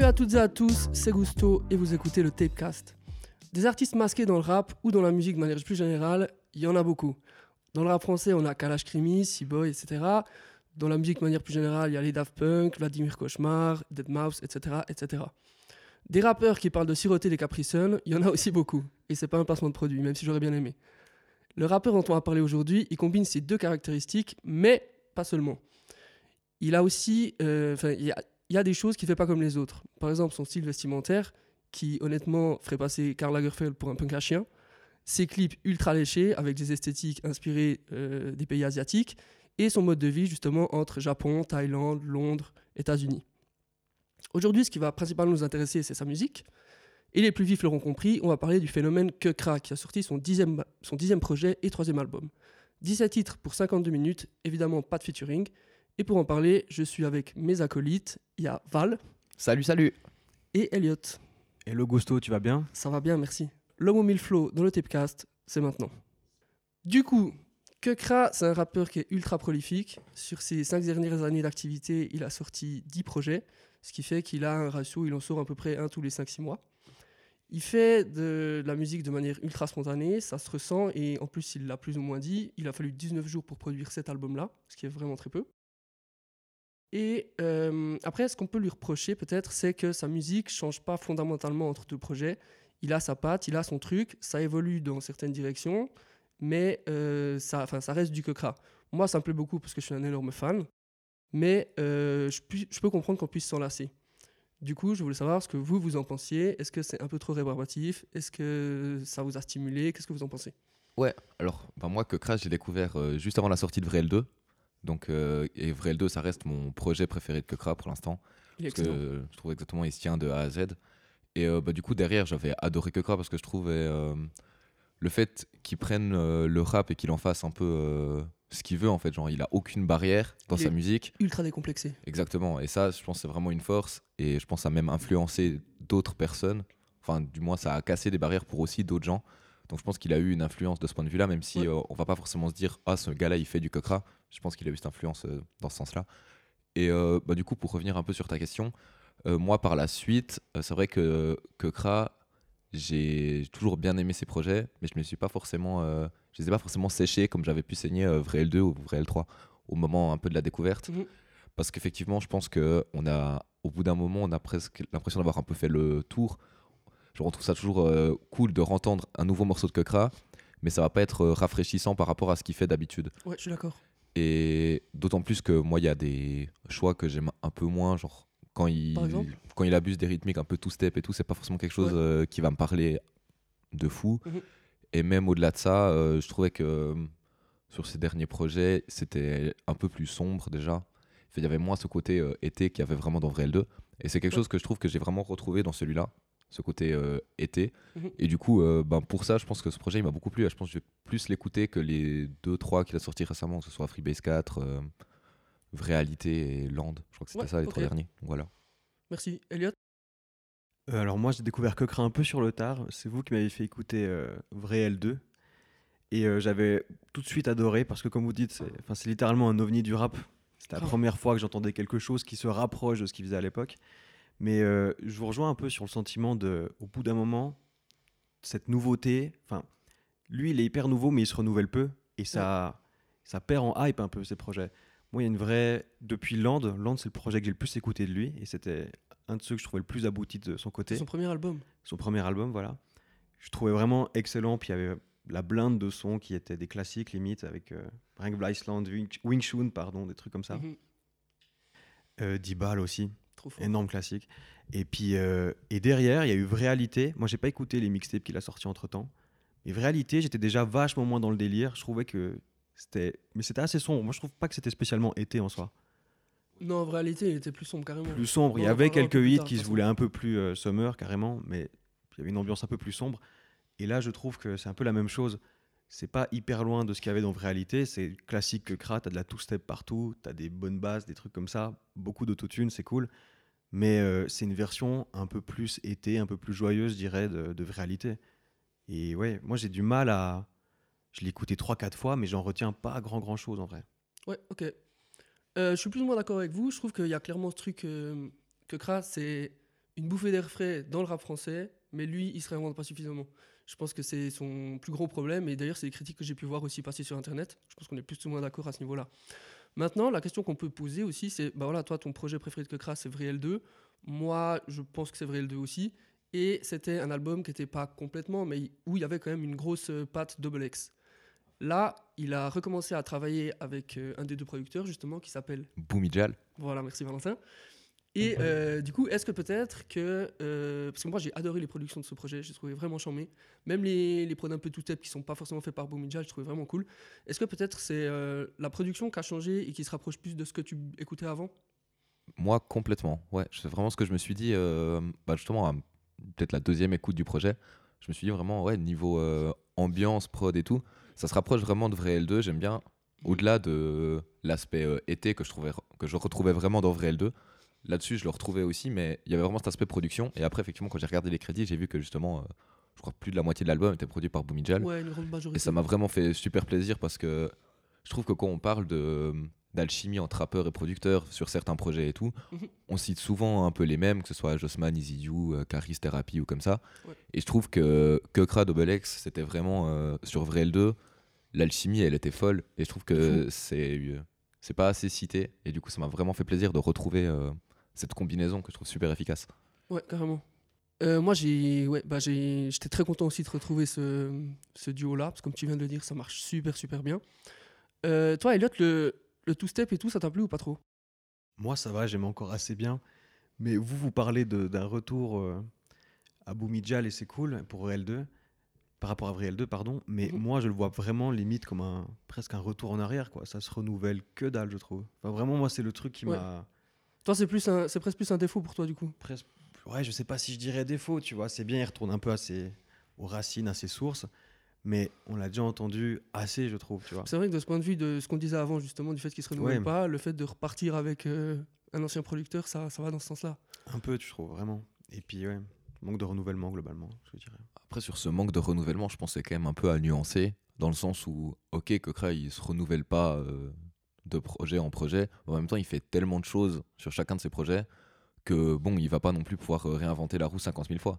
Salut à toutes et à tous, c'est Gusto et vous écoutez le Tapecast. Des artistes masqués dans le rap ou dans la musique de manière plus générale, il y en a beaucoup. Dans le rap français, on a Kalash Krimi, Seaboy, etc. Dans la musique de manière plus générale, il y a les Daft Punk, Vladimir Cauchemar, Deadmau5, etc., etc. Des rappeurs qui parlent de siroter les Capri Sun, il y en a aussi beaucoup. Et c'est pas un placement de produit, même si j'aurais bien aimé. Le rappeur dont on va parler aujourd'hui, il combine ces deux caractéristiques, mais pas seulement. Il a aussi, euh, il y a des choses qu'il fait pas comme les autres. Par exemple, son style vestimentaire, qui honnêtement ferait passer Karl Lagerfeld pour un punk à chien. Ses clips ultra léchés, avec des esthétiques inspirées euh, des pays asiatiques. Et son mode de vie, justement, entre Japon, Thaïlande, Londres, États-Unis. Aujourd'hui, ce qui va principalement nous intéresser, c'est sa musique. Et les plus vifs l'auront compris, on va parler du phénomène Kekra, qui a sorti son dixième, son dixième projet et troisième album. 17 titres pour 52 minutes, évidemment pas de featuring. Et pour en parler, je suis avec mes acolytes. Il y a Val Salut, salut. et Elliot. Hello Gusto, tu vas bien? Ça va bien, merci. L'homme au mille flow dans le Tapecast, c'est maintenant. Du coup, Kekra, c'est un rappeur qui est ultra prolifique. Sur ses cinq dernières années d'activité, il a sorti 10 projets, ce qui fait qu'il a un ratio, il en sort à peu près un tous les 5-6 mois. Il fait de la musique de manière ultra spontanée, ça se ressent, et en plus, il l'a plus ou moins dit, il a fallu 19 jours pour produire cet album-là, ce qui est vraiment très peu. Et euh, après, ce qu'on peut lui reprocher peut-être, c'est que sa musique change pas fondamentalement entre deux projets. Il a sa patte, il a son truc, ça évolue dans certaines directions, mais euh, ça, reste du Kekra. Moi, ça me plaît beaucoup parce que je suis un énorme fan, mais euh, je, peux comprendre qu'on puisse s'en lasser. Du coup, je voulais savoir ce que vous, vous en pensiez. Est-ce que c'est un peu trop rébarbatif? Est-ce que ça vous a stimulé? Qu'est-ce que vous en pensez? Ouais, alors bah, moi que Crash, j'ai découvert juste avant la sortie de Vrel 2. Donc, euh, et Vrel 2, ça reste mon projet préféré de Kekra pour l'instant. Parce que euh, je trouve exactement, il se tient de A à Z. Et euh, bah, du coup, derrière, j'avais adoré Kekra parce que je trouvais euh, le fait qu'il prenne euh, le rap et qu'il en fasse un peu ce qu'il veut, en fait. Genre, il a aucune barrière dans Il sa musique. Ultra décomplexé. Exactement. Et ça, je pense que c'est vraiment une force. Et je pense que ça a même influencé d'autres personnes. Enfin, du moins, ça a cassé des barrières pour aussi d'autres gens. Donc, je pense qu'il a eu une influence de ce point de vue-là, même si Ouais. euh, on va pas forcément se dire Ah, ce gars-là, il fait du cockra. Je pense qu'il a eu cette influence euh, dans ce sens-là. Et euh, bah, du coup, pour revenir un peu sur ta question, euh, moi, par la suite, c'est vrai que Kekra, j'ai toujours bien aimé ses projets, mais je ne suis pas forcément, je les ai pas forcément séchés comme j'avais pu saigner Vrai L2 ou Vrai L3 au moment un peu de la découverte. Mhm. Parce qu'effectivement, je pense que on a, au bout d'un moment, on a presque l'impression d'avoir un peu fait le tour. Je retrouve ça toujours euh, cool de rentendre un nouveau morceau de Kekra, mais ça va pas être euh, rafraîchissant par rapport à ce qu'il fait d'habitude. Ouais, je suis d'accord. Et d'autant plus que moi, il y a des choix que j'aime un peu moins, genre quand il, Par exemple quand il abuse des rythmiques un peu two-step et tout, c'est pas forcément quelque chose Ouais. euh, qui va me parler de fou. Mhm. Et même au-delà de ça, je trouvais que sur ces derniers projets, c'était un peu plus sombre déjà. Il y avait moins ce côté été qu'il y avait vraiment dans Vrai L2. Et c'est quelque chose que je trouve que j'ai vraiment retrouvé dans celui-là, ce côté euh, été. Mhm. Et du coup, euh, ben, pour ça, je pense que ce projet il m'a beaucoup plu. Je pense que je vais plus l'écouter que les 2-3 qu'il a sortis récemment, que ce soit Freebase 4, euh, Réalité et Land. Je crois que c'était Ouais, ça les trois derniers. Voilà. Merci. Elliot Euh, Alors moi j'ai découvert Kekra un peu sur le tard, c'est vous qui m'avez fait écouter euh, Vrai L2 et euh, j'avais tout de suite adoré parce que comme vous dites, c'est enfin, c'est littéralement un ovni du rap. C'était la Grave. première fois que j'entendais quelque chose qui se rapproche de ce qu'il faisait à l'époque. Mais euh, je vous rejoins un peu sur le sentiment de, au bout d'un moment, cette nouveauté, enfin, lui il est hyper nouveau mais il se renouvelle peu et ça, ça perd en hype un peu ces projets. Moi il y a une vraie, depuis Land, Land c'est le projet que j'ai le plus écouté de lui et c'était un de ceux que je trouvais le plus abouti de son côté son premier album. son premier album, voilà. Je trouvais vraiment excellent. Puis il y avait la blinde de sons qui étaient des classiques limite avec euh, Frank Iceland, Wing, Wing Chun, pardon, des trucs comme ça. Mhm. Euh, Dibal aussi, Trop fort. énorme classique. Et puis euh, et derrière, il y a eu Réalité. Moi, j'ai pas écouté les mixtapes qu'il a sortis entre temps. Mais Réalité, j'étais déjà vachement moins dans le délire. Je trouvais que c'était, mais c'était assez sombre. Moi, je trouve pas que c'était spécialement été en soi. Non, en réalité, il était plus sombre carrément. plus sombre. Il y avait quelques hits tard, qui se voulaient un peu plus euh, summer carrément, mais il y avait une ambiance un peu plus sombre. Et là, je trouve que c'est un peu la même chose. C'est pas hyper loin de ce qu'il y avait dans réalité. C'est classique que Kra, t'as de la two-step partout, t'as des bonnes bases, des trucs comme ça, beaucoup d'autotune, c'est cool. Mais euh, c'est une version un peu plus été, un peu plus joyeuse, je dirais, de, de réalité. Et ouais, moi j'ai du mal à. Je l'ai écouté 3-4 fois, mais j'en retiens pas grand grand chose en vrai. Ouais, ok. Euh, je suis plus ou moins d'accord avec vous. Je trouve qu'il y a clairement ce truc euh, que Kras, c'est une bouffée d'air frais dans le rap français, mais lui, il se réinvente pas suffisamment. Je pense que c'est son plus gros problème, et d'ailleurs, c'est des critiques que j'ai pu voir aussi passer sur Internet. Je pense qu'on est plus ou moins d'accord à ce niveau-là. Maintenant, la question qu'on peut poser aussi, c'est, bah voilà, toi, ton projet préféré de Kekra, c'est Vriel 2. Moi, je pense que c'est Vriel 2 aussi. Et c'était un album qui n'était pas complètement, mais où il y avait quand même une grosse euh, patte Double X. Là, il a recommencé à travailler avec euh, un des deux producteurs, justement, qui s'appelle. Boomijal. Voilà, merci Valentin. Et euh, du coup, est-ce que peut-être que. euh, parce que moi, j'ai adoré les productions de ce projet, j'ai trouvé vraiment charmé. Même les, les prods un peu tout step qui sont pas forcément faits par Boomidja, je trouvais vraiment cool. Est-ce que peut-être c'est euh, la production qui a changé et qui se rapproche plus de ce que tu écoutais avant? Moi, complètement. Ouais, c'est vraiment ce que je me suis dit, bah, justement, peut-être la deuxième écoute du projet. Je me suis dit vraiment, ouais, niveau ambiance, prod et tout, ça se rapproche vraiment de Vrai L2. J'aime bien, au-delà de l'aspect été que je, trouvais, que je retrouvais vraiment dans Vrai L2. Là-dessus, je le retrouvais aussi, mais il y avait vraiment cet aspect production. Et après, effectivement, quand j'ai regardé les crédits, j'ai vu que justement, euh, je crois que plus de la moitié de l'album était produit par. Ouais, majorité. Et ça m'a vraiment fait super plaisir parce que je trouve que quand on parle de d'alchimie entre rappeurs et producteurs sur certains projets et tout, Mhm. on cite souvent un peu les mêmes, que ce soit Jossman, Easy You, euh, Caris Therapy ou comme ça. Ouais. Et je trouve que Kekra Double X, c'était vraiment euh, sur Vrai L2, l'alchimie elle était folle et je trouve que c'est euh, c'est pas assez cité et du coup ça m'a vraiment fait plaisir de retrouver cette combinaison que je trouve super efficace. Ouais, carrément. Euh, moi, j'ai, ouais, bah, j'ai, j'étais très content aussi de retrouver ce, ce duo-là, parce que comme tu viens de le dire, ça marche super, super bien. Euh, toi, Elliot, le, le two-step et tout, ça t'a plu ou pas trop? Moi, ça va, j'aime encore assez bien. Mais vous, vous parlez de- d'un retour euh, à Boumidjal et c'est cool pour Real 2, par rapport à Real 2, pardon. Mais Mhm. moi, je le vois vraiment limite comme un presque un retour en arrière, quoi. Ça se renouvelle que dalle, je trouve. Enfin, vraiment, moi, c'est le truc qui Ouais. m'a Toi, c'est, plus c'est presque plus un défaut pour toi, du coup. presque. Ouais, je sais pas si je dirais défaut, tu vois. C'est bien, il retourne un peu à ses... aux racines, à ses sources. Mais on l'a déjà entendu assez, je trouve, tu vois. C'est vrai que de ce point de vue, de ce qu'on disait avant, justement, du fait qu'il se renouvelle Ouais. pas, le fait de repartir avec euh, un ancien producteur, ça, ça va dans ce sens-là. Un peu, tu trouves, vraiment. Et puis, ouais, manque de renouvellement, globalement, je dirais. Après, sur ce manque de renouvellement, je pense que c'est quand même un peu à nuancer, dans le sens où, ok, Cochrane, il se renouvelle pas euh, de projet en projet, en même temps, il fait tellement de choses sur chacun de ses projets que, bon, il va pas non plus pouvoir euh, réinventer la roue 50 000 fois.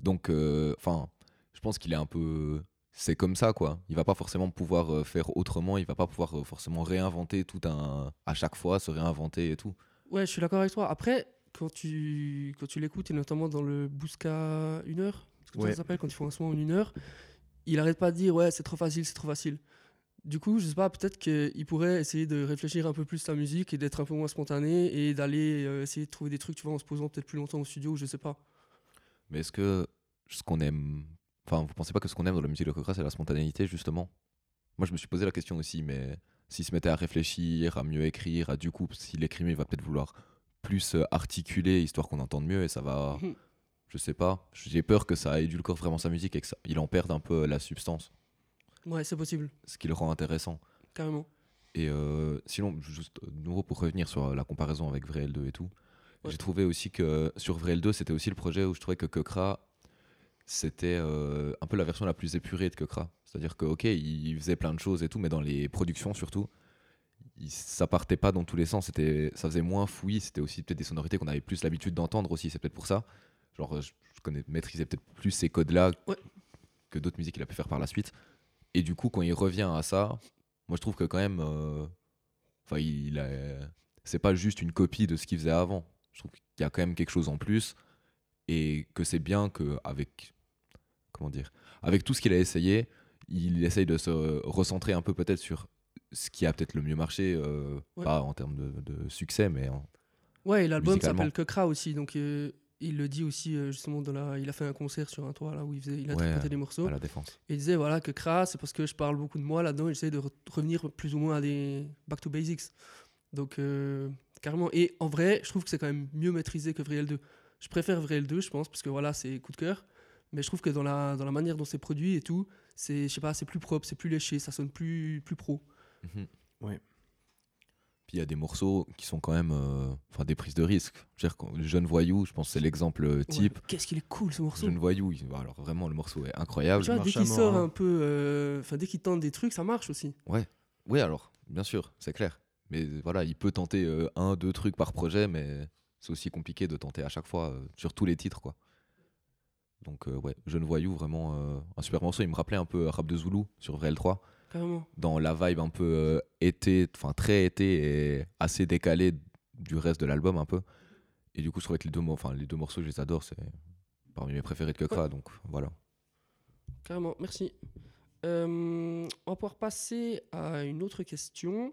Donc, euh, enfin, je pense qu'il est un peu. C'est comme ça, quoi. Il va pas forcément pouvoir euh, faire autrement, il va pas pouvoir forcément réinventer tout un. à chaque fois, se réinventer et tout. Ouais, je suis d'accord avec toi. Après, quand tu, quand tu l'écoutes, et notamment dans le Bousca une heure, c'est comme ça Ouais. que ça s'appelle, quand ils font un son en une heure, il arrête pas de dire ouais, c'est trop facile, c'est trop facile. Du coup, je sais pas, peut-être qu'il pourrait essayer de réfléchir un peu plus sa musique et d'être un peu moins spontané et d'aller euh, essayer de trouver des trucs, tu vois, en se posant peut-être plus longtemps au studio, je sais pas. Mais est-ce que ce qu'on aime. Enfin, vous pensez pas que ce qu'on aime dans la musique de Cochrane, c'est la spontanéité, justement? Moi, je me suis posé la question aussi, mais s'il se mettait à réfléchir, à mieux écrire, à du coup, s'il écrit mieux, il va peut-être vouloir plus euh, articuler, histoire qu'on entende mieux, et ça va. Mhm. Je sais pas. J'ai peur que ça édulcore vraiment sa musique et qu'il en perde un peu la substance, Ouais, c'est possible, ce qui le rend intéressant. carrément. Et euh, sinon, juste de nouveau pour revenir sur la comparaison avec Vrai L2 et tout, Ouais. j'ai trouvé aussi que sur Vrai L2, c'était aussi le projet où je trouvais que Kekra, c'était euh, un peu la version la plus épurée de Kekra. C'est-à-dire que, ok, il faisait plein de choses et tout, mais dans les productions surtout, il- ça partait pas dans tous les sens. C'était, ça faisait moins fouillis. C'était aussi peut-être des sonorités qu'on avait plus l'habitude d'entendre aussi. C'est peut-être pour ça. Genre, je, je connais, maîtrisais peut-être plus ces codes-là Ouais. que d'autres musiques qu'il a pu faire par la suite. Et du coup, quand il revient à ça, moi je trouve que quand même, euh, enfin, il a, c'est pas juste une copie de ce qu'il faisait avant. Je trouve qu'il y a quand même quelque chose en plus et que c'est bien que avec, comment dire, avec tout ce qu'il a essayé, il essaye de se recentrer un peu peut-être sur ce qui a peut-être le mieux marché, euh, Ouais. pas en termes de, de succès, mais en- Ouais, et l'album s'appelle Kekra aussi, donc euh, il le dit aussi euh, justement dans la... Il a fait un concert sur un toit là où il, faisait... il Ouais, interprétait des morceaux. à la défense. Et il disait voilà que Kra, c'est parce que je parle beaucoup de moi là-dedans et j'essaie de re- revenir plus ou moins à des back to basics. Donc, euh, carrément. Et en vrai, je trouve que c'est quand même mieux maîtrisé que Vriel 2. Je préfère Vriel 2, je pense, parce que voilà, c'est coup de cœur. Mais je trouve que dans la, dans la manière dont c'est produit et tout, c'est, je sais pas, c'est plus propre, c'est plus léché, ça sonne plus, plus pro. Mhm. Ouais. Puis il y a des morceaux qui sont quand même euh, enfin des prises de risque. Je veux dire, jeune voyou, je pense que c'est l'exemple euh, type. Ouais, Qu'est-ce qu'il est cool ce morceau. Jeune voyou, il- alors vraiment le morceau est incroyable. Tu vois, dès qu'il sort hein. un peu, euh, enfin dès qu'il tente des trucs, ça marche aussi. Oui, alors, bien sûr, c'est clair. Mais voilà, il peut tenter euh, un, deux trucs par projet, mais c'est aussi compliqué de tenter à chaque fois euh, sur tous les titres, quoi. Donc, euh, ouais, Jeune Voyou, vraiment euh, un super morceau. Il me rappelait un peu Rap de Zulu sur VL3, Carrément. dans la vibe un peu euh, été, enfin très été et assez décalée du reste de l'album, un peu. Et du coup, je trouvais que les deux, mo- enfin, les deux morceaux, je les adore. C'est parmi mes préférés de Kekra, donc voilà. Carrément, merci. Euh, on va pouvoir passer à une autre question.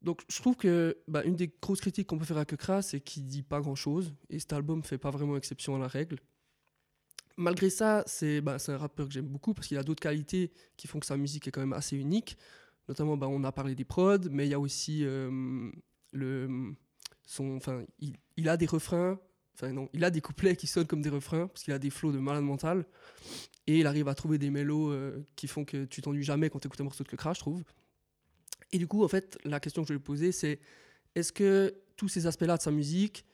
Donc, je trouve que bah, une des grosses critiques qu'on peut faire à Kekra, c'est qu'il dit pas grand chose. Et cet album fait pas vraiment exception à la règle. Malgré ça, c'est bah, c'est un rappeur que j'aime beaucoup parce qu'il a d'autres qualités qui font que sa musique est quand même assez unique. Notamment, bah, on a parlé des prods, mais il y a aussi euh, son, enfin, il, il a des refrains, enfin non, il a des couplets qui sonnent comme des refrains parce qu'il a des flots de malade mental et il arrive à trouver des mélos euh, qui font que tu t'ennuies jamais quand tu écoutes un morceau de Kekra, je trouve. Et du coup, en fait, la question que je vais lui poser, c'est est-ce que tous ces aspects-là de sa musique,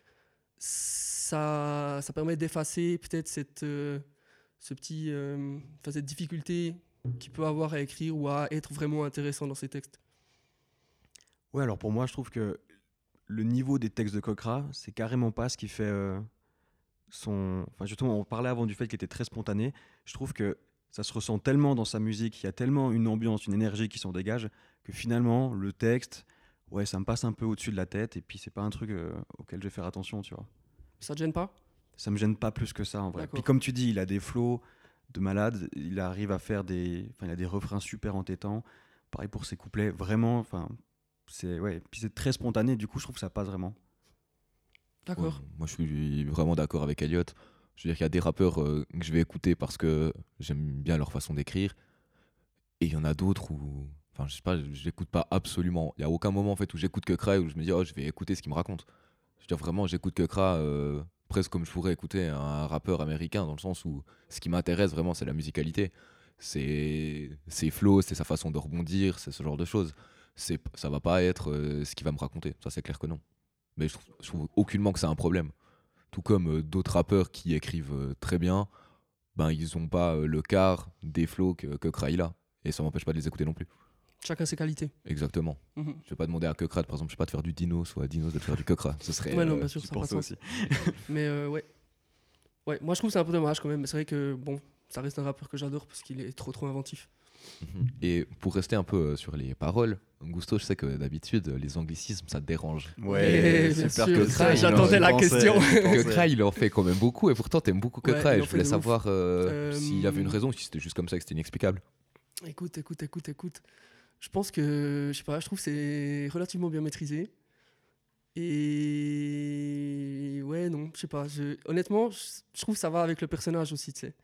ça, ça permet d'effacer peut-être cette, euh, ce petit, euh, cette difficulté qu'il peut avoir à écrire ou à être vraiment intéressant dans ses textes Ouais, alors pour moi, je trouve que le niveau des textes de Kokra, c'est carrément pas ce qui fait euh, son. Enfin, justement, on parlait avant du fait qu'il était très spontané. Je trouve que ça se ressent tellement dans sa musique, il y a tellement une ambiance, une énergie qui s'en dégage, que finalement, le texte, ouais, ça me passe un peu au-dessus de la tête, et puis c'est pas un truc euh, auquel je vais faire attention, tu vois. Ça te gêne pas? Ça me gêne pas plus que ça, en vrai. D'accord. Puis comme tu dis, il a des flots de malade, il arrive à faire des. Enfin, il a des refrains super entêtants. Pareil pour ses couplets, vraiment, enfin. C'est ouais, puis c'est très spontané, du coup je trouve que ça passe vraiment. D'accord. Ouais, moi, je suis vraiment d'accord avec Elliot. Je veux dire qu'il y a des rappeurs euh, que je vais écouter parce que j'aime bien leur façon d'écrire. Et il y en a d'autres où. Enfin, je sais pas, j'écoute pas absolument. Il y a aucun moment en fait où j'écoute que et où je me dis, oh, je vais écouter ce qu'il me raconte. Je veux dire, vraiment, j'écoute que Kra euh, presque comme je pourrais écouter un rappeur américain, dans le sens où ce qui m'intéresse vraiment, c'est la musicalité. C'est ses flows, c'est sa façon de rebondir, c'est ce genre de choses. C'est, ça va pas être euh, ce qu'il va me raconter. Ça, c'est clair que non. Mais je trouve, trouve aucunement que c'est un problème. Tout comme euh, d'autres rappeurs qui écrivent euh, très bien, ben ils ont pas le quart des flows que, que Kra il a. Et ça m'empêche pas de les écouter non plus. Chacun ses qualités. Exactement. Mhm. Je vais pas demander à Kekra, par exemple, je sais pas de faire du Dinos ou à Dinos de faire du Kekra. Ce serait. Ouais, non, euh, bien sûr, ça pas aussi. Mais euh, ouais. Ouais, moi je trouve que c'est un peu dommage quand même. Mais c'est vrai que bon, ça reste un rappeur que j'adore parce qu'il est trop trop inventif. mhm. Et pour rester un peu euh, sur les paroles, Gusto, je sais que d'habitude, les anglicismes, ça te dérange. Ouais, bien super que j'attendais la question. Kekra, il en fait quand même beaucoup, et pourtant, t'aimes beaucoup Ouais, Kekra, il et je voulais savoir euh, Euh, s'il y avait une raison, ou si c'était juste comme ça que c'était inexplicable. Écoute, écoute, écoute, écoute. Je pense que, je sais pas, je trouve c'est relativement bien maîtrisé. Et ouais, non, je sais pas. Honnêtement, je trouve que ça va avec le personnage aussi, tu sais.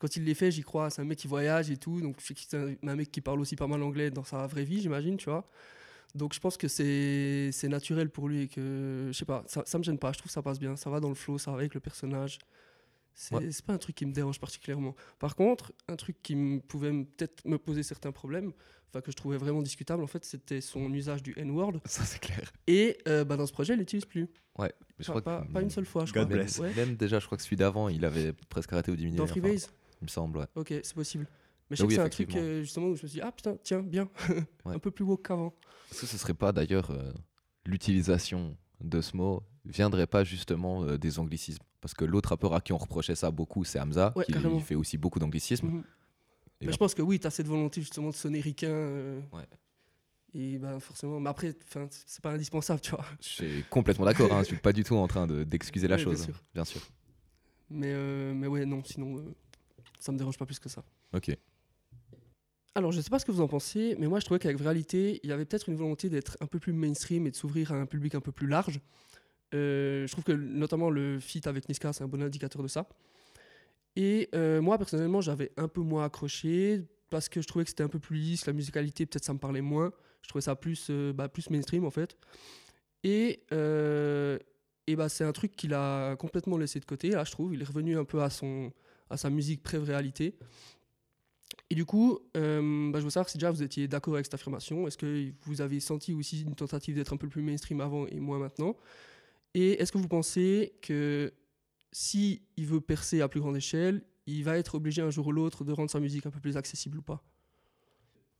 Quand il les fait, j'y crois. C'est un mec qui voyage et tout. Donc, c'est un, un mec qui parle aussi pas mal anglais dans sa vraie vie, j'imagine, tu vois. Donc, je pense que c'est c'est naturel pour lui et que, je sais pas, ça, ça me gêne pas. Je trouve que ça passe bien. Ça va dans le flow, ça va avec le personnage. C'est Ouais. pas un truc qui me dérange particulièrement. Par contre, un truc qui pouvait peut-être me poser certains problèmes, enfin que je trouvais vraiment discutable, en fait, c'était son usage du N-word. Ça, c'est clair. Et euh, bah, dans ce projet, il l'utilise plus. Ouais, mais je Pas, crois pas- que. pas une seule fois, je God crois. bless. Ouais. Même déjà, je crois que celui d'avant, il avait presque arrêté ou diminué. Dans enfin, Freebase Il me semble, ouais. Ok, c'est possible. Mais je Ah sais oui, que c'est un truc euh, justement où je me suis dit, ah putain, tiens, bien. Ouais. un peu plus woke qu'avant. Est-ce que ce serait pas d'ailleurs euh, l'utilisation de ce mot viendrait pas justement des anglicismes? Parce que l'autre rappeur à qui on reprochait ça beaucoup, c'est Hamza, Ouais, qui carrément. fait aussi beaucoup. Et Mais là- je pense que oui, tu as cette volonté justement de sonner ricain. euh, Ouais. Et ben forcément, mais après, c'est pas indispensable, tu vois. Je suis complètement d'accord, hein, je suis pas du tout en train de- d'excuser la Ouais, bien chose. sûr. Bien sûr. Mais, euh, mais ouais, non, sinon, euh, ça me dérange pas plus que ça. Ok. Alors, je sais pas ce que vous en pensez, mais moi, je trouvais qu'avec Réalité, il y avait peut-être une volonté d'être un peu plus mainstream et de s'ouvrir à un public un peu plus large. Euh, je trouve que notamment le feat avec Niska, c'est un bon indicateur de ça. Et euh, moi, personnellement, j'avais un peu moins accroché parce que je trouvais que c'était un peu plus lisse, la musicalité, peut-être ça me parlait moins. Je trouvais ça plus, euh, bah, plus mainstream, en fait. Et, et bah, c'est un truc qu'il a complètement laissé de côté, là, je trouve. Il est revenu un peu à, son, à sa musique pré-réalité. Et du coup, bah, je veux savoir si déjà vous étiez d'accord avec cette affirmation. Est-ce que vous avez senti aussi une tentative d'être un peu plus mainstream avant et moins maintenant? Et est-ce que vous pensez que si il veut percer à plus grande échelle, il va être obligé un jour ou l'autre de rendre sa musique un peu plus accessible ou pas?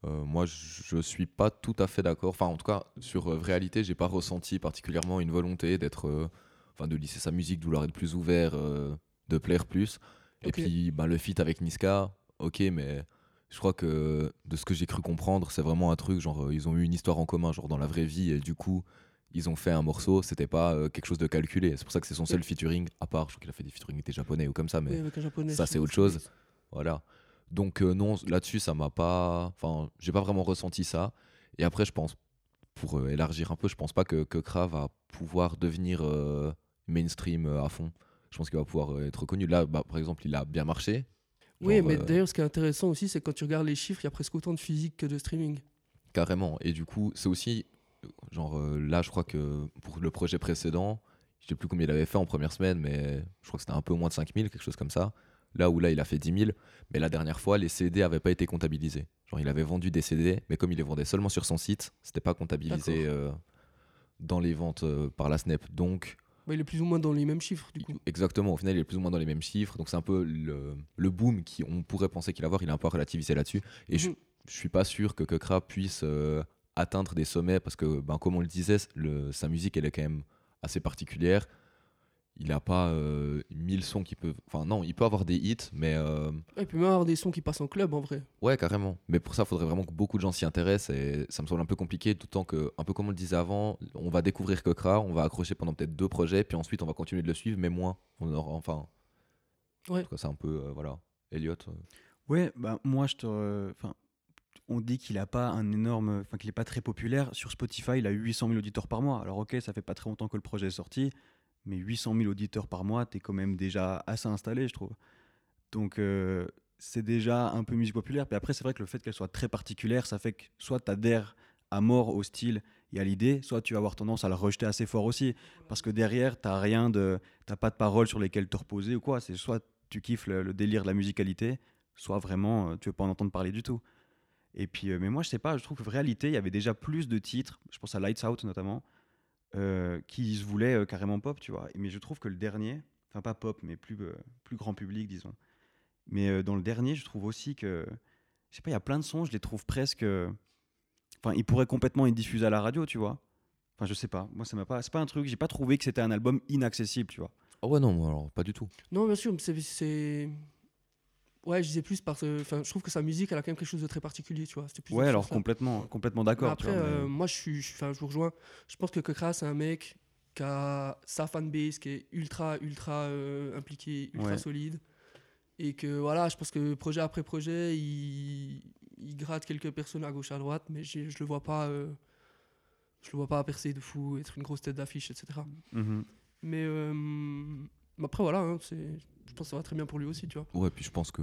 Euh, moi, je je suis pas tout à fait d'accord. Enfin, en tout cas, sur euh, réalité, j'ai pas ressenti particulièrement une volonté d'être, euh, enfin, de lisser sa musique, de vouloir être plus ouvert, euh, de plaire plus. Et puis, bah, le feat avec Niska, ok, mais je crois que de ce que j'ai cru comprendre, c'est vraiment un truc genre ils ont eu une histoire en commun, genre dans la vraie vie, et du coup, ils ont fait un morceau. C'était pas euh, quelque chose de calculé. C'est pour ça que c'est son seul featuring, à part, je crois qu'il a fait des featuring avec des japonais ou comme ça, mais Oui, japonais. ça, c'est autre chose. Voilà. Donc euh, non, là-dessus, ça m'a pas... Enfin, j'ai pas vraiment ressenti ça. Et après, je pense, pour euh, élargir un peu, je pense pas que, que Kra va pouvoir devenir mainstream à fond. Je pense qu'il va pouvoir être connu. Là, bah, par exemple, il a bien marché. Oui, mais d'ailleurs, ce qui est intéressant aussi, c'est quand tu regardes les chiffres, il y a presque autant de physique que de streaming. Carrément. Et du coup, c'est aussi... Genre euh, là, je crois que pour le projet précédent, je sais plus combien il avait fait en première semaine, mais je crois que c'était un peu moins de 5000, quelque chose comme ça. Là où là, il a fait 10 000. Mais la dernière fois, les CD n'avaient pas été comptabilisés. Genre, il avait vendu des CD, mais comme il les vendait seulement sur son site, c'était pas comptabilisé euh, dans les ventes euh, par la SNEP. Donc, Bah, il est plus ou moins dans les mêmes chiffres, du coup. exactement, au final, il est plus ou moins dans les mêmes chiffres. Donc, c'est un peu le, le boom qu'on pourrait penser qu'il va avoir. Il est un peu relativisé là-dessus. Et je, Mhm. je suis pas sûr que Kekra puisse euh, atteindre des sommets parce que, ben, comme on le disait, le, sa musique, elle est quand même assez particulière. Il a pas euh, 1000 sons qui peuvent. Enfin, non, il peut avoir des hits, mais. euh, il peut même avoir des sons qui passent en club, en vrai. Ouais, carrément. Mais pour ça, il faudrait vraiment que beaucoup de gens s'y intéressent et ça me semble un peu compliqué, d'autant que, un peu comme on le disait avant, on va découvrir Kokra, on va accrocher pendant peut-être deux projets, puis ensuite on va continuer de le suivre, mais moins. On aura, enfin. Ouais. en tout cas, C'est un peu. euh, voilà. Elliot. euh, Ouais, bah moi je te. Enfin, on dit qu'il a pas un énorme. Enfin, qu'il est pas très populaire. Sur Spotify, il a 800 000 auditeurs par mois. Alors, ok, ça fait pas très longtemps que le projet est sorti, mais 800 000 auditeurs par mois, t'es quand même déjà assez installé, je trouve. Donc, euh, c'est déjà un peu musique populaire. Puis après, c'est vrai que le fait qu'elle soit très particulière, ça fait que soit t'adhères à mort au style et à l'idée, soit tu vas avoir tendance à la rejeter assez fort aussi. Parce que derrière, t'as rien de. T'as pas de paroles sur lesquelles te reposer ou quoi. C'est soit tu kiffes le, le délire de la musicalité, soit vraiment euh, tu veux pas en entendre parler du tout. Et puis, euh, mais moi je sais pas, je trouve que réalité, il y avait déjà plus de titres, je pense à Lights Out notamment, euh, qui se voulaient euh, carrément pop, tu vois. Mais je trouve que le dernier, enfin pas pop, mais plus, euh, plus grand public, disons. Mais euh, dans le dernier, je trouve aussi que, je sais pas, il y a plein de sons, je les trouve presque. euh, Enfin, ils pourraient complètement être diffusés à la radio, tu vois. Enfin, je sais pas. Moi, ça m'a pas. C'est pas un truc. J'ai pas trouvé que c'était un album inaccessible, tu vois. Oh ouais, non, moi, alors, pas du tout. Non, bien sûr, c'est. Ouais, je disais plus parce que. Je trouve que sa musique, elle a quand même quelque chose de très particulier, tu vois. C'était plus Ouais, alors complètement, complètement d'accord. Après, vois, mais- euh, moi, je suis, je, je vous rejoins. Je pense que Kokra, c'est un mec qui a sa fanbase, qui est ultra, ultra euh, impliqué, ultra Ouais. solide. Et que voilà, je pense que projet après projet, il, il gratte quelques personnes à gauche, à droite, mais je le vois pas. euh, je le vois pas percer de fou, être une grosse tête d'affiche, etc. Mhm. Mais mais après, voilà, hein, c'est- je pense que ça va très bien pour lui aussi, tu vois. Ouais, puis je pense que.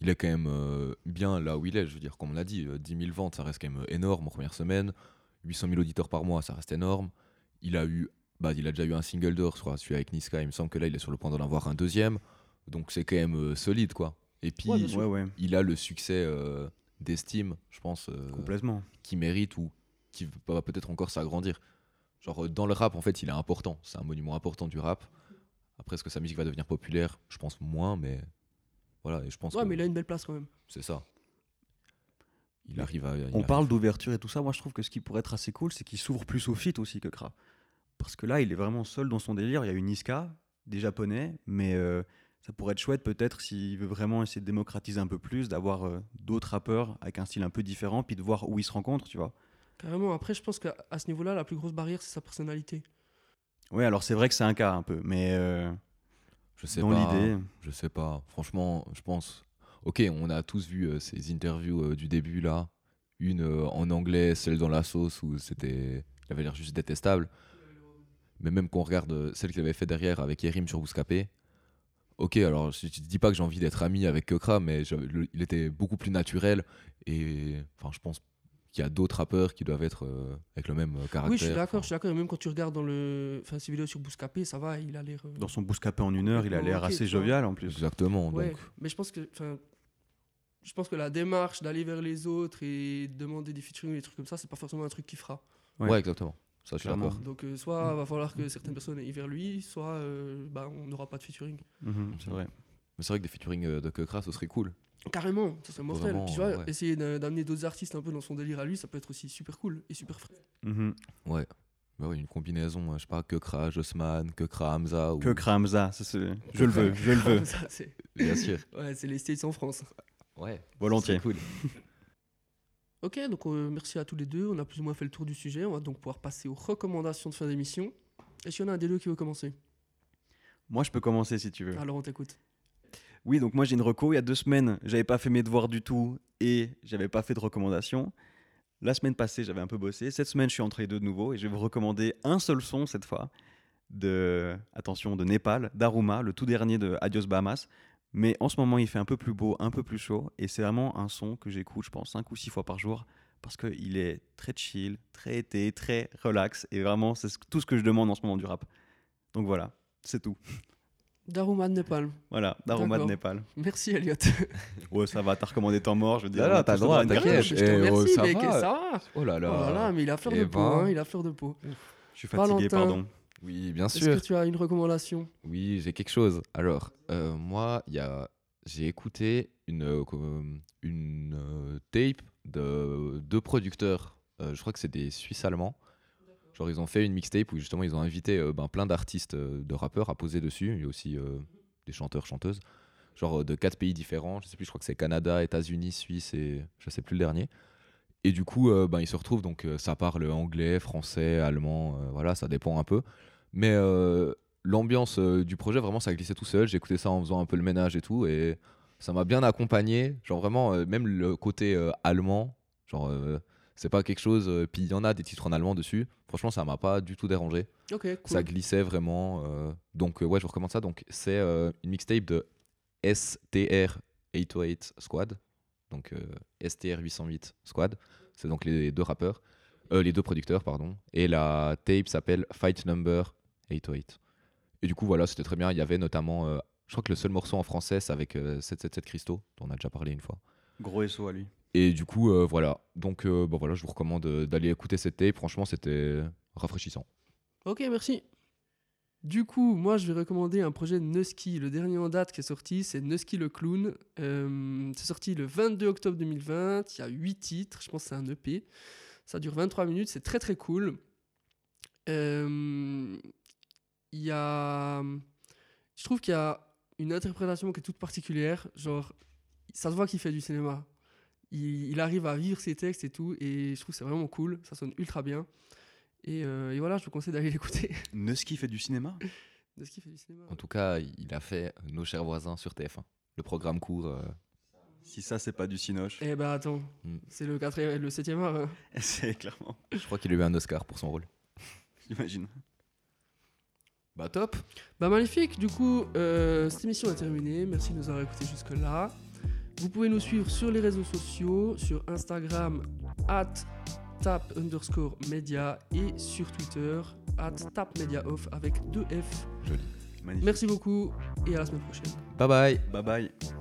Il est quand même euh, bien là où il est. Je veux dire, comme on l'a dit, euh, 10 000 ventes, ça reste quand même énorme en première semaine. 800 000 auditeurs par mois, ça reste énorme. Il a eu, bah, il a déjà eu un single d'or, je crois, celui avec Niska. Il me semble que là, il est sur le point d'en avoir un deuxième. Donc c'est quand même euh, solide, quoi. Et puis, Ouais, bien sûr. Ouais, ouais, il a le succès euh, d'estime, je pense, euh, complètement. qui mérite ou qui va peut-être encore s'agrandir. Genre, euh, dans le rap, en fait, il est important. C'est un monument important du rap. Après, est-ce que sa musique va devenir populaire? Je pense moins, mais voilà. Et je pense Ouais, que mais il a une belle place quand même. c'est ça. Il arrive à. il On arrive- parle d'ouverture et tout ça. Moi, je trouve que ce qui pourrait être assez cool, c'est qu'il s'ouvre plus au feat aussi que Kra. Parce que là, il est vraiment seul dans son délire. Il y a une Niska, des japonais, mais euh, ça pourrait être chouette peut-être s'il veut vraiment essayer de démocratiser un peu plus, d'avoir euh, d'autres rappeurs avec un style un peu différent, puis de voir où ils se rencontrent, tu vois. Carrément, après, je pense qu'à à ce niveau-là, la plus grosse barrière, c'est sa personnalité. Ouais, alors c'est vrai que c'est un cas un peu, mais euh, Je sais dans pas. l'idée. Je sais pas. Franchement, je pense. Ok, on a tous vu euh, ces interviews euh, du début là. Une en anglais, celle dans la sauce où c'était. Il avait l'air juste détestable. Mais même qu'on regarde celle qu'il avait fait derrière avec Yerim sur Bouscapé. Ok, alors je, je dis pas que j'ai envie d'être ami avec Kekra, mais je- le- il était beaucoup plus naturel. Et enfin, je pense qu'il y a d'autres rappeurs qui doivent être euh, avec le même euh, caractère. Oui, je suis d'accord, je suis d'accord. Et même quand tu regardes dans le, enfin, ces vidéos sur Bouscapé, ça va, il a l'air. euh, Dans son bouscapé en une heure, il a l'air assez jovial en plus. Exactement. Ouais, Donc, mais je pense que, enfin, je pense que la démarche d'aller vers les autres et demander des featuring, des trucs comme ça, c'est pas forcément un truc qu'il fera. Ouais. ouais, exactement. Ça, je suis d'accord. Donc, euh, soit va falloir que certaines personnes aillent vers lui, soit euh, bah, on n'aura pas de featuring. Mhm, c'est vrai. Mais c'est vrai que des featuring euh, de Kekra, ce serait cool. Carrément, ça serait mortel. Vraiment, Puis tu vois, ouais. essayer d'a- d'amener d'autres artistes un peu dans son délire à lui, ça peut être aussi super cool et super frais. Mhm. Ouais. Bah oui, une combinaison, euh, je sais pas, Kekra, Jossman, Kekra, Hamza. Ou... Kramza, ça, c'est- je le veux, je le veux. Bien sûr. ouais, c'est les States en France. Ouais. Volontiers. cool. Ok, donc euh, merci à tous les deux. On a plus ou moins fait le tour du sujet. On va donc pouvoir passer aux recommandations de fin d'émission. Est-ce qu'il y en a un des deux qui veut commencer? Moi, je peux commencer si tu veux. Alors on t'écoute. Oui, donc moi j'ai une reco. Il y a deux semaines, j'avais pas fait mes devoirs du tout et j'avais pas fait de recommandation. La semaine passée, j'avais un peu bossé. Cette semaine, je suis entre les deux de nouveau et je vais vous recommander un seul son cette fois attention, de Népal, d'Aruma, le tout dernier de Adios Bahamas. Mais en ce moment, il fait un peu plus beau, un peu plus chaud et c'est vraiment un son que j'écoute, je pense, cinq ou six fois par jour parce qu'il est très chill, très été, très relax et vraiment, c'est ce- tout ce que je demande en ce moment du rap. Donc voilà, c'est tout. Daruma de Népal. Voilà, d'Aruma de. Népal. Merci Elliot. Ouais, ça va, t'as recommandé temps mort, je veux dire. Là, là, t'as le droit, t'inquiète. je te Eh, oh, remercie, ça mec. va. Ça va. Oh là là. Voilà, mais il a fleur de Eh peau. ben. hein, il a fleur de peau. Je suis fatigué, Valentin. pardon. Oui, bien Est-ce sûr. que tu as une recommandation? Oui, j'ai quelque chose. Alors, euh, moi, il y a... j'ai écouté une, euh, une euh, tape de deux producteurs. Euh, je crois que c'est des Suisses allemands. Ils ont fait une mixtape où justement ils ont invité euh, ben, plein d'artistes, euh, de rappeurs à poser dessus. Il y a aussi euh, des chanteurs, chanteuses. Genre de quatre pays différents. Je sais plus, je crois que c'est Canada, États-Unis, Suisse et je sais plus le dernier. Et du coup, ben, ils se retrouvent, donc ça parle anglais, français, allemand, voilà, ça dépend un peu. Mais l'ambiance du projet, vraiment, ça glissait tout seul. Écouté ça en faisant un peu le ménage et tout. Et ça m'a bien accompagné. Genre, vraiment, même le côté allemand, genre, c'est pas quelque chose. euh, Puis il y en a des titres en allemand dessus. Franchement, ça m'a pas du tout dérangé. Ok, cool. Ça glissait vraiment. euh, donc, euh, ouais, je vous recommande ça. Donc, c'est euh, une mixtape de STR 808 Squad. Donc, euh, STR 808 Squad. C'est donc les deux rappeurs. Euh, les deux producteurs, pardon. Et la tape s'appelle Fight Number 808. Et du coup, voilà, c'était très bien. Il y avait notamment. euh, je crois que le seul morceau en français, c'est avec euh, 777 Christo, dont on a déjà parlé une fois. Gros SO à lui. Et du coup, euh, voilà. Donc, euh, bon, voilà, je vous recommande euh, d'aller écouter cette tape. Franchement, c'était rafraîchissant. Ok, merci. Du coup, moi, je vais recommander un projet de Nusky. Le dernier en date qui est sorti, c'est Nusky le Clown. Euh, c'est sorti le 22 octobre 2020. Il y a 8 titres. Je pense que c'est un EP. Ça dure 23 minutes. C'est très, très cool. Il y a... Je trouve qu'il y a une interprétation qui est toute particulière. Genre, ça se voit qu'il fait du cinéma. Il, il arrive à vivre ses textes et tout. Et je trouve que c'est vraiment cool. Ça sonne ultra bien. Et, euh, et voilà, je vous conseille d'aller l'écouter. Nusky fait du cinéma qu'il fait du cinéma. En tout cas, il a fait Nos chers voisins sur TF1. Le programme court. euh, Si ça, c'est pas du cinoche, Eh ben attends, Hmm. c'est le quatrième, le septième art. hein. c'est clairement. je crois qu'il a eu un Oscar pour son rôle. J'imagine. Bah, top Bah magnifique, du coup, euh, cette émission est terminée. Merci de nous avoir écoutés jusque-là. Vous pouvez nous suivre sur les réseaux sociaux, sur Instagram, at tap underscore media et sur Twitter, at tap media off avec deux F. Joli. Magnifique. Merci beaucoup et à la semaine prochaine. Bye bye Bye bye.